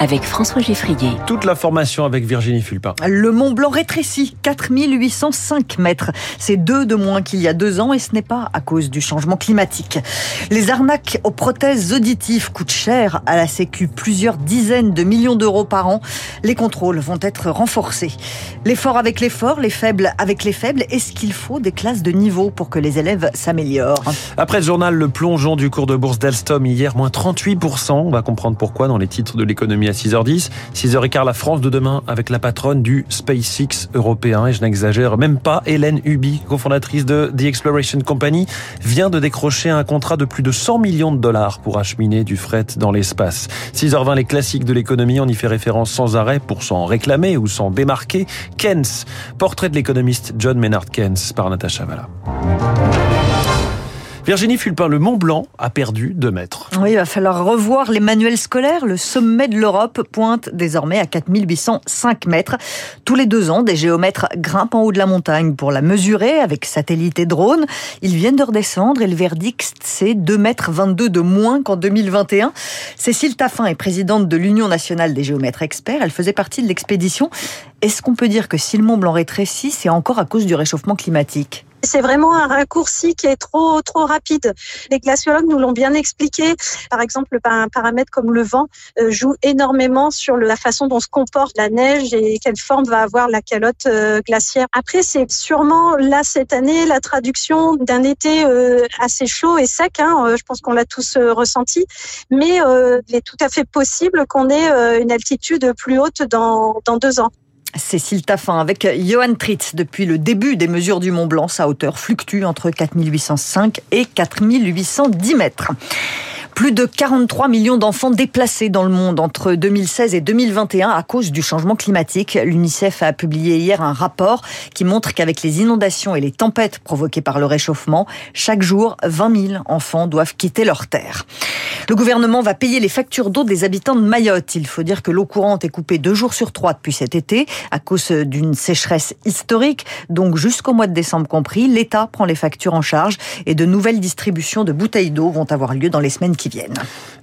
avec François Geffrier. Toute la formation avec Virginie Fulpin. Le Mont Blanc rétrécit, 4805 mètres. C'est deux de moins qu'il y a deux ans et ce n'est pas à cause du changement climatique. Les arnaques aux prothèses auditives coûtent cher à la Sécu, plusieurs dizaines de millions d'euros par an. Les contrôles vont être renforcés. L'effort avec l'effort, les faibles avec les faibles. Est-ce qu'il faut des classes de niveau pour que les élèves s'améliorent? Après le journal, le plongeon du cours de bourse d'Alstom hier, moins 38%. On va comprendre pourquoi dans les titres de l'économie à 6h10. 6h15, la France de demain avec la patronne du SpaceX européen. Et je n'exagère même pas, Hélène Huby, cofondatrice de The Exploration Company, vient de décrocher un contrat de plus de 100 millions de dollars pour acheminer du fret dans l'espace. 6h20, les classiques de l'économie, on y fait référence sans arrêt pour s'en réclamer ou s'en démarquer. Keynes, portrait de l'économiste John Maynard Keynes par Natacha Valla. Virginie Fulpin, le Mont Blanc a perdu 2 mètres. Oui, il va falloir revoir les manuels scolaires. Le sommet de l'Europe pointe désormais à 4805 mètres. Tous les deux ans, des géomètres grimpent en haut de la montagne pour la mesurer avec satellite et drone. Ils viennent de redescendre et le verdict, c'est 2 mètres 22 de moins qu'en 2021. Cécile Taffin est présidente de l'Union nationale des géomètres experts. Elle faisait partie de l'expédition. Est-ce qu'on peut dire que si le Mont Blanc rétrécit, c'est encore à cause du réchauffement climatique? C'est vraiment un raccourci qui est trop trop rapide. Les glaciologues nous l'ont bien expliqué. Par exemple, un paramètre comme le vent euh, joue énormément sur la façon dont se comporte la neige et quelle forme va avoir la calotte euh, glaciaire. Après, c'est sûrement là cette année la traduction d'un été euh, assez chaud et sec. Hein. Je pense qu'on l'a tous ressenti, mais il est tout à fait possible qu'on ait une altitude plus haute dans, dans deux ans. Cécile Taffin avec Johan Tritz. Depuis le début des mesures du Mont Blanc, sa hauteur fluctue entre 4805 et 4810 mètres. Plus de 43 millions d'enfants déplacés dans le monde entre 2016 et 2021 à cause du changement climatique. L'UNICEF a publié hier un rapport qui montre qu'avec les inondations et les tempêtes provoquées par le réchauffement, chaque jour, 20 000 enfants doivent quitter leur terre. Le gouvernement va payer les factures d'eau des habitants de Mayotte. Il faut dire que l'eau courante est coupée deux jours sur trois depuis cet été à cause d'une sécheresse historique. Donc jusqu'au mois de décembre compris, l'État prend les factures en charge et de nouvelles distributions de bouteilles d'eau vont avoir lieu dans les semaines qui viennent.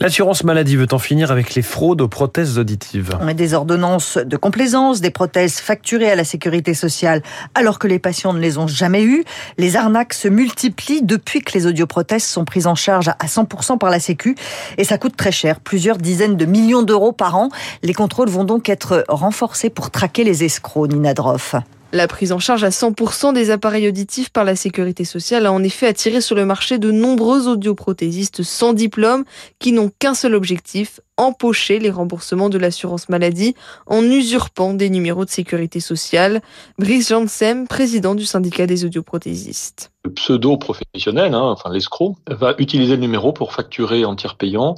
L'assurance maladie veut en finir avec les fraudes aux prothèses auditives. Des ordonnances de complaisance, des prothèses facturées à la sécurité sociale alors que les patients ne les ont jamais eues. Les arnaques se multiplient depuis que les audioprothèses sont prises en charge à 100% par la Sécu et ça coûte très cher, plusieurs dizaines de millions d'euros par an. Les contrôles vont donc être renforcés pour traquer les escrocs, Nina Droff. La prise en charge à 100% des appareils auditifs par la sécurité sociale a en effet attiré sur le marché de nombreux audioprothésistes sans diplôme qui n'ont qu'un seul objectif, empocher les remboursements de l'assurance maladie en usurpant des numéros de sécurité sociale. Brice Janssen, président du syndicat des audioprothésistes. Le pseudo-professionnel, hein, enfin l'escroc, va utiliser le numéro pour facturer en tiers payant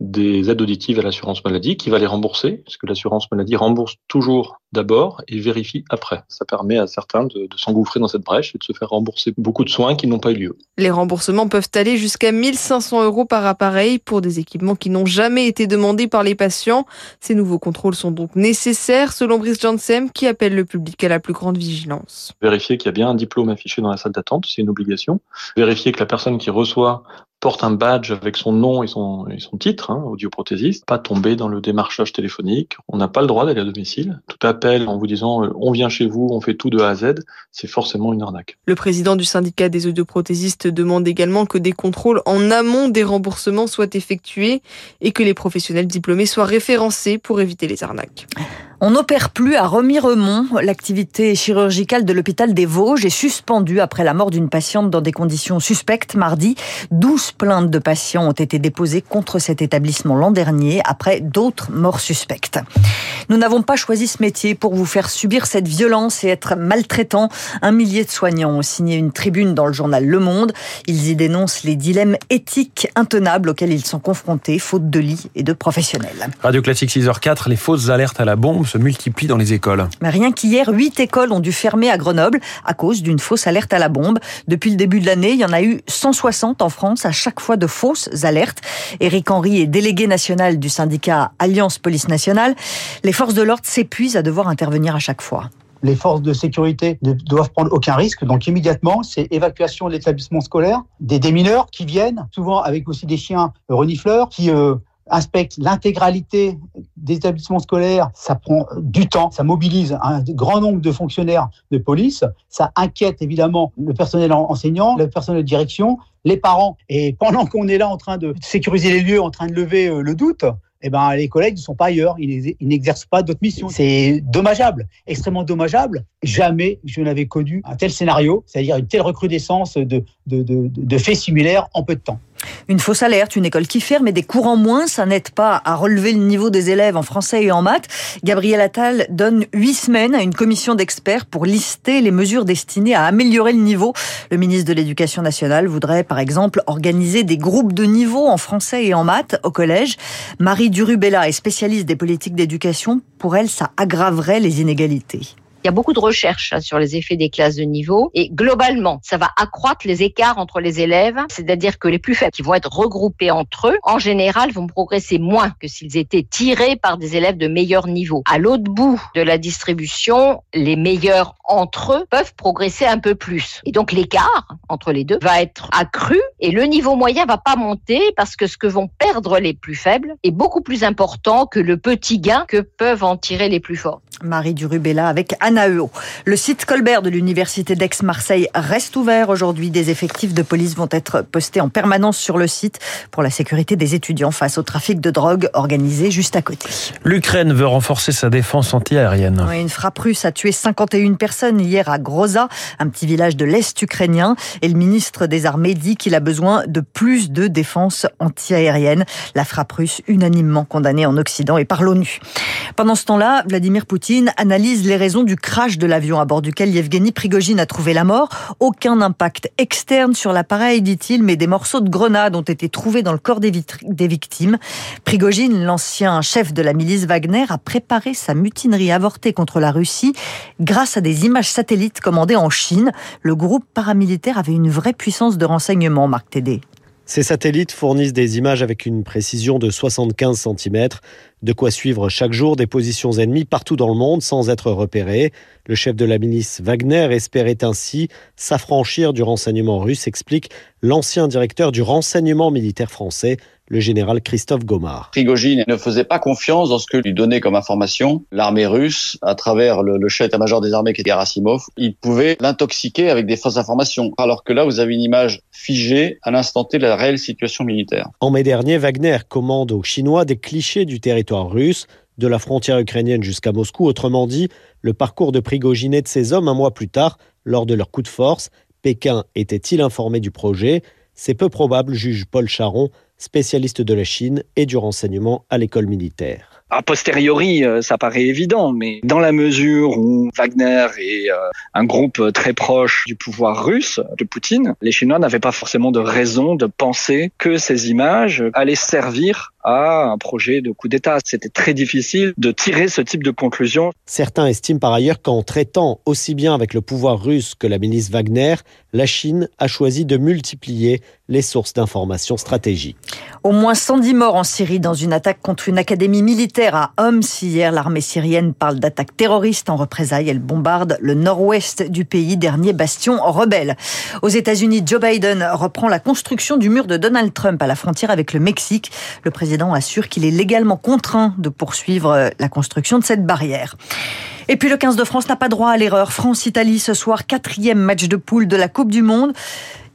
des aides auditives à l'assurance maladie qui va les rembourser, parce que l'assurance maladie rembourse toujours d'abord et vérifie après. Ça permet à certains de, de s'engouffrer dans cette brèche et de se faire rembourser beaucoup de soins qui n'ont pas eu lieu. Les remboursements peuvent aller jusqu'à 1500 euros par appareil pour des équipements qui n'ont jamais été demandés par les patients. Ces nouveaux contrôles sont donc nécessaires, selon Brice Janssen, qui appelle le public à la plus grande vigilance. Vérifier qu'il y a bien un diplôme affiché dans la salle d'attente, c'est une obligation. Vérifier que la personne qui reçoit porte un badge avec son nom et son, son titre, hein, pas tomber dans le démarchage téléphonique. On n'a pas le droit d'aller à domicile. Tout appel en vous disant euh, on vient chez vous, on fait tout de A à Z, c'est forcément une arnaque. Le président du syndicat des audioprothésistes demande également que des contrôles en amont des remboursements soient effectués et que les professionnels diplômés soient référencés pour éviter les arnaques. On n'opère plus à Remiremont. L'activité chirurgicale de l'hôpital des Vosges est suspendue après la mort d'une patiente dans des conditions suspectes mardi. 12 plaintes de patients ont été déposées contre cet établissement l'an dernier après d'autres morts suspectes. Nous n'avons pas choisi ce métier pour vous faire subir cette violence et être maltraitants. Un millier de soignants ont signé une tribune dans le journal Le Monde. Ils y dénoncent les dilemmes éthiques intenables auxquels ils sont confrontés, faute de lits et de professionnels. Radio Classique 6h04, les fausses alertes à la bombe se multiplient dans les écoles. Mais rien qu'hier, huit écoles ont dû fermer à Grenoble à cause d'une fausse alerte à la bombe. Depuis le début de l'année, il y en a eu 160 en France, à chaque fois de fausses alertes. Éric Henry est délégué national du syndicat Alliance Police Nationale. Les forces de l'ordre s'épuisent à devoir intervenir à chaque fois. les forces de sécurité ne doivent prendre aucun risque. Donc immédiatement, c'est évacuation de l'établissement scolaire, des démineurs qui viennent, souvent avec aussi des chiens renifleurs, qui euh, inspectent l'intégralité des établissements scolaires. Ça prend du temps, ça mobilise un grand nombre de fonctionnaires de police, ça inquiète évidemment le personnel enseignant, le personnel de direction, les parents. Et pendant qu'on est là en train de sécuriser les lieux, en train de lever euh, le doute, eh ben, les collègues ne sont pas ailleurs, ils, n'exercent pas d'autres missions. C'est dommageable, extrêmement dommageable. Jamais je n'avais connu un tel scénario, c'est-à-dire une telle recrudescence de, de, de, de faits similaires en peu de temps. Une fausse alerte, une école qui ferme et des cours en moins, ça n'aide pas à relever le niveau des élèves en français et en maths. Gabriel Attal donne huit semaines à une commission d'experts pour lister les mesures destinées à améliorer le niveau. Le ministre de l'Éducation nationale voudrait par exemple organiser des groupes de niveau en français et en maths au collège. Marie Durubella est spécialiste des politiques d'éducation. Pour elle, ça aggraverait les inégalités. Il y a beaucoup de recherches hein, sur les effets des classes de niveau et globalement, ça va accroître les écarts entre les élèves, c'est-à-dire que les plus faibles qui vont être regroupés entre eux, en général, vont progresser moins que s'ils étaient tirés par des élèves de meilleur niveau. À l'autre bout de la distribution, les meilleurs entre eux peuvent progresser un peu plus. Et donc l'écart entre les deux va être accru et le niveau moyen va pas monter parce que ce que vont perdre les plus faibles est beaucoup plus important que le petit gain que peuvent en tirer les plus forts. Marie Durubella avec Anaeo. Le site Colbert de l'Université d'Aix-Marseille reste ouvert aujourd'hui. Des effectifs de police vont être postés en permanence sur le site pour la sécurité des étudiants face au trafic de drogue organisé juste à côté. L'Ukraine veut renforcer sa défense antiaérienne. Oui, une frappe russe a tué 51 personnes hier à Groza, un petit village de l'Est ukrainien. Et le ministre des Armées dit qu'il a besoin de plus de défense antiaérienne. La frappe russe unanimement condamnée en Occident et par l'ONU. Pendant ce temps-là, Vladimir Poutine analyse les raisons du crash de l'avion à bord duquel Yevgeny Prigogine a trouvé la mort. Aucun impact externe sur l'appareil, dit-il, mais des morceaux de grenades ont été trouvés dans le corps des, victimes. Prigogine, l'ancien chef de la milice Wagner, a préparé sa mutinerie avortée contre la Russie grâce à des images satellites commandées en Chine. Le groupe paramilitaire avait une vraie puissance de renseignement, Marc Tédé. Ces satellites fournissent des images avec une précision de 75 cm, de quoi suivre chaque jour des positions ennemies partout dans le monde sans être repéré. Le chef de la milice Wagner espérait ainsi s'affranchir du renseignement russe, explique l'ancien directeur du renseignement militaire français, le général Christophe Gomard. Prigogine ne faisait pas confiance dans ce que lui donnait comme information l'armée russe à travers le, le chef état-major des armées qui était Gerasimov. Il pouvait l'intoxiquer avec des fausses informations. Alors que là, vous avez une image figée à l'instant T de la réelle situation militaire. En mai dernier, Wagner commande aux Chinois des clichés du territoire de la frontière ukrainienne jusqu'à Moscou. Autrement dit, le parcours de Prigogine et de ses hommes un mois plus tard, lors de leur coup de force. Pékin était-il informé du projet? C'est peu probable, juge Paul Charon, spécialiste de la Chine et du renseignement à l'école militaire. A posteriori, ça paraît évident, mais dans la mesure où Wagner est un groupe très proche du pouvoir russe, de Poutine, les Chinois n'avaient pas forcément de raison de penser que ces images allaient servir à un projet de coup d'État. C'était très difficile de tirer ce type de conclusion. Certains estiment par ailleurs qu'en traitant aussi bien avec le pouvoir russe que la milice Wagner, la Chine a choisi de multiplier les sources d'informations stratégiques. Au moins 110 morts en Syrie dans une attaque contre une académie militaire à Homs. Hier, l'armée syrienne parle d'attaque terroriste en représailles. Elle bombarde le nord-ouest du pays, dernier bastion rebelle. Aux États-Unis, Joe Biden reprend la construction du mur de Donald Trump à la frontière avec le Mexique. Le président assure qu'il est légalement contraint de poursuivre la construction de cette barrière. Et puis le 15 de France n'a pas droit à l'erreur. France-Italie ce soir, quatrième match de poule de la Coupe du Monde.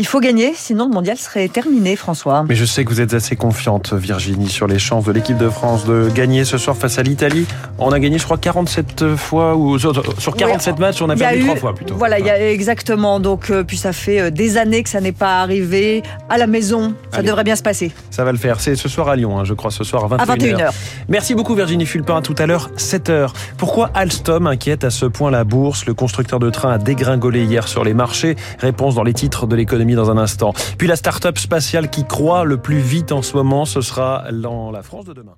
Il faut gagner, sinon le mondial serait terminé, François. Mais je sais que vous êtes assez confiante, Virginie, sur les chances de l'équipe de France de gagner ce soir face à l'Italie. On a gagné, je crois, 47 fois, ou sur 47 oui, matchs, on a perdu trois fois plutôt. Voilà, il y a exactement. Donc, euh, puis ça fait euh, des années que ça n'est pas arrivé. À la maison, ça Allez. devrait bien se passer. Ça va le faire. C'est ce soir à Lyon, hein, je crois, ce soir à 21h. À 21h. Merci beaucoup, Virginie Fulpin. À tout à l'heure, 7h. Pourquoi Alstom inquiète à ce point la bourse Le constructeur de train a dégringolé hier sur les marchés. Réponse dans les titres de l'économie dans un instant. Puis la start-up spatiale qui croît le plus vite en ce moment, ce sera la France de demain.